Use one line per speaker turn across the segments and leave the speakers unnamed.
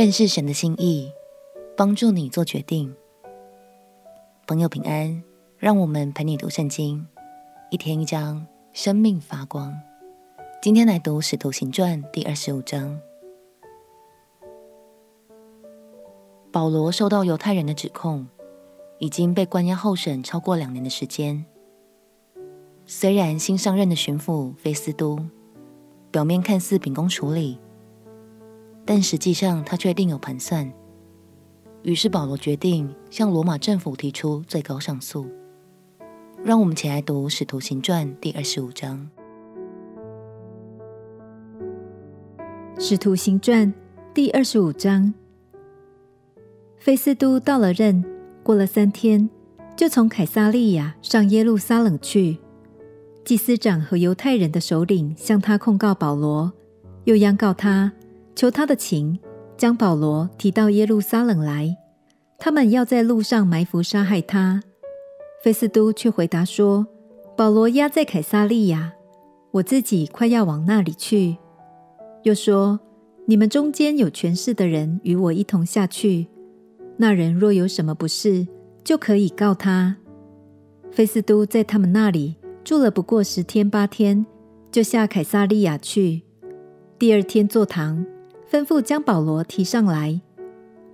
认识神的心意，帮助你做决定。朋友平安，让我们陪你读圣经，一天一章，生命发光。今天来读《使徒行传》第二十五章。保罗受到犹太人的指控，已经被关押候审超过两年的时间。虽然新上任的巡抚菲斯都表面看似秉公处理，但实际上他却另有盘算。于是保罗决定向罗马政府提出最高上诉。让我们起来读《使徒行传》第二十五章。
《使徒行传》第二十五章。菲斯都到了任，过了三天，就从凯撒利亚上耶路撒冷去。祭司长和犹太人的首领向他控告保罗，又央告他，求他的情，将保罗提到耶路撒冷来。他们要在路上埋伏杀害他。菲斯都却回答说：“保罗押在凯撒利亚，我自己快要往那里去。”又说：“你们中间有权势的人与我一同下去。”那人若有什么不是，就可以告他。菲斯都在他们那里住了不过十天八天，就下凯撒利亚去。第二天坐堂，吩咐将保罗提上来。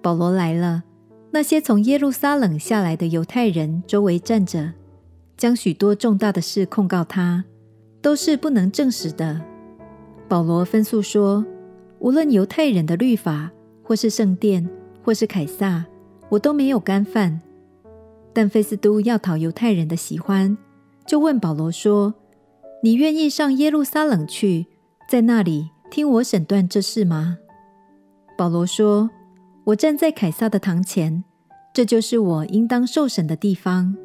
保罗来了，那些从耶路撒冷下来的犹太人周围站着，将许多重大的事控告他，都是不能证实的。保罗分诉说，无论犹太人的律法，或是圣殿，或是凯撒。我都没有干犯，但菲斯都要讨犹太人的喜欢，就问保罗说：“你愿意上耶路撒冷去，在那里听我审断这事吗？”保罗说：“我站在凯撒的堂前，这就是我应当受审的地方。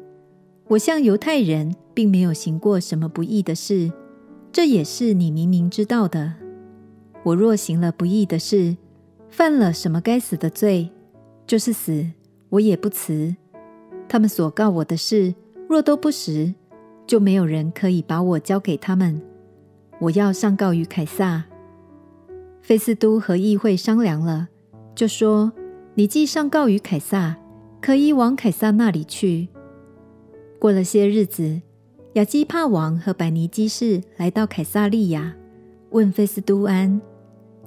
我向犹太人并没有行过什么不义的事，这也是你明明知道的。我若行了不义的事，犯了什么该死的罪。”就是死，我也不辞。他们所告我的事，若都不实，就没有人可以把我交给他们。我要上告于凯撒。菲斯都和议会商量了，就说：“你既上告于凯撒，可以往凯撒那里去。”过了些日子，亚基帕王和百尼基士来到凯撒利亚，问菲斯都安，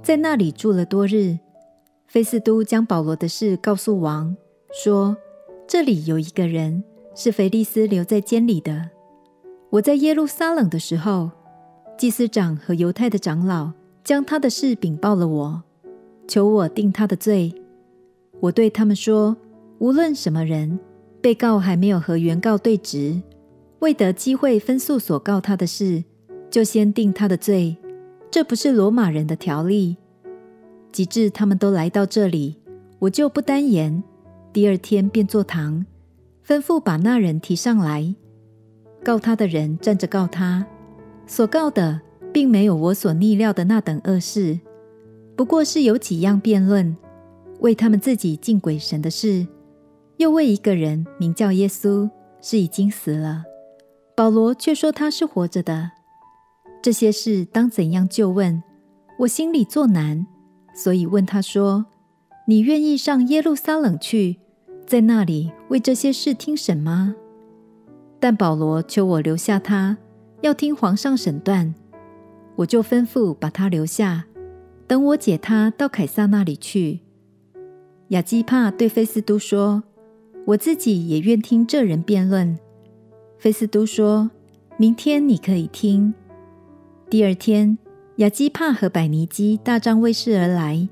在那里住了多日。菲斯都将保罗的事告诉王，说：“这里有一个人是腓利斯留在监里的。我在耶路撒冷的时候，祭司长和犹太的长老将他的事禀报了我，求我定他的罪。我对他们说，无论什么人，被告还没有和原告对质，未得机会分诉所告他的事，就先定他的罪。这不是罗马人的条例。”及至他们都来到这里，我就不单言。第二天便坐堂，吩咐把那人提上来。告他的人站着告他，所告的并没有我所逆料的那等恶事，不过是有几样辩论，为他们自己敬鬼神的事，又为一个人名叫耶稣，是已经死了。保罗却说他是活着的。这些事当怎样就问？我心里作难。所以问他说：“你愿意上耶路撒冷去，在那里为这些事听审吗？”但保罗求我留下他，要听皇上审断。我就吩咐把他留下，等我解他到凯撒那里去。亚基帕对菲斯都说：“我自己也愿听这人辩论。”菲斯都说：“明天你可以听。”第二天。亚基帕和百尼基大张威势而来，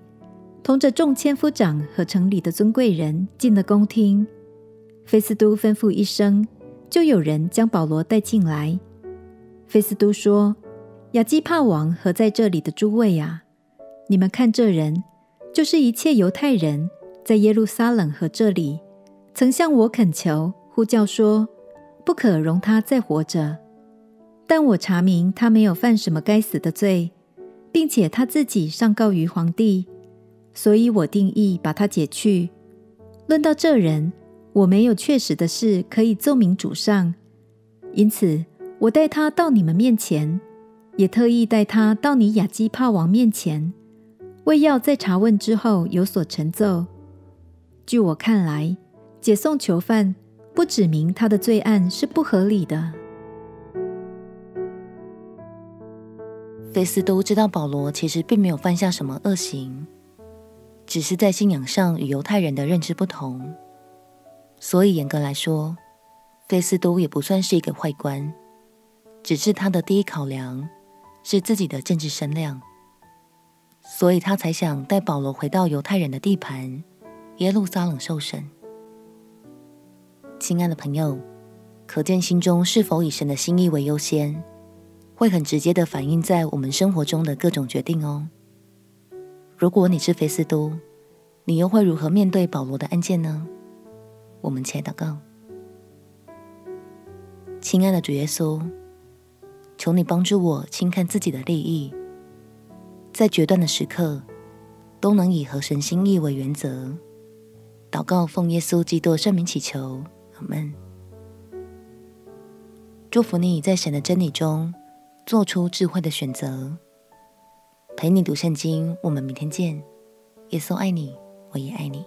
同着众千夫长和城里的尊贵人进了宫厅。菲斯都吩咐一声，就有人将保罗带进来。菲斯都说：“亚基帕王和在这里的诸位啊，你们看这人，就是一切犹太人在耶路撒冷和这里，曾向我恳求，呼叫说，不可容他再活着。”但我查明他没有犯什么该死的罪，并且他自己上告于皇帝，所以我定意把他解去。论到这人，我没有确实的事可以奏明主上，因此我带他到你们面前，也特意带他到你雅基帕王面前。为要在查问之后有所成就。据我看来，解送囚犯不指明他的罪案是不合理的。
菲斯都知道保罗其实并没有犯下什么恶行，只是在信仰上与犹太人的认知不同，所以严格来说，菲斯都也不算是一个坏官，只是他的第一考量是自己的政治声量，所以他才想带保罗回到犹太人的地盘耶路撒冷受审。亲爱的朋友，可见心中是否以神的心意为优先，会很直接的反映在我们生活中的各种决定哦。如果你是菲斯都，你又会如何面对保罗的案件呢？我们且祷告。亲爱的主耶稣，求你帮助我轻看自己的利益，在决断的时刻都能以合神心意为原则。祷告奉耶稣基督圣名祈求，阿门。祝福你在神的真理中。做出智慧的选择，陪你读圣经。我们明天见。耶稣爱你，我也爱你。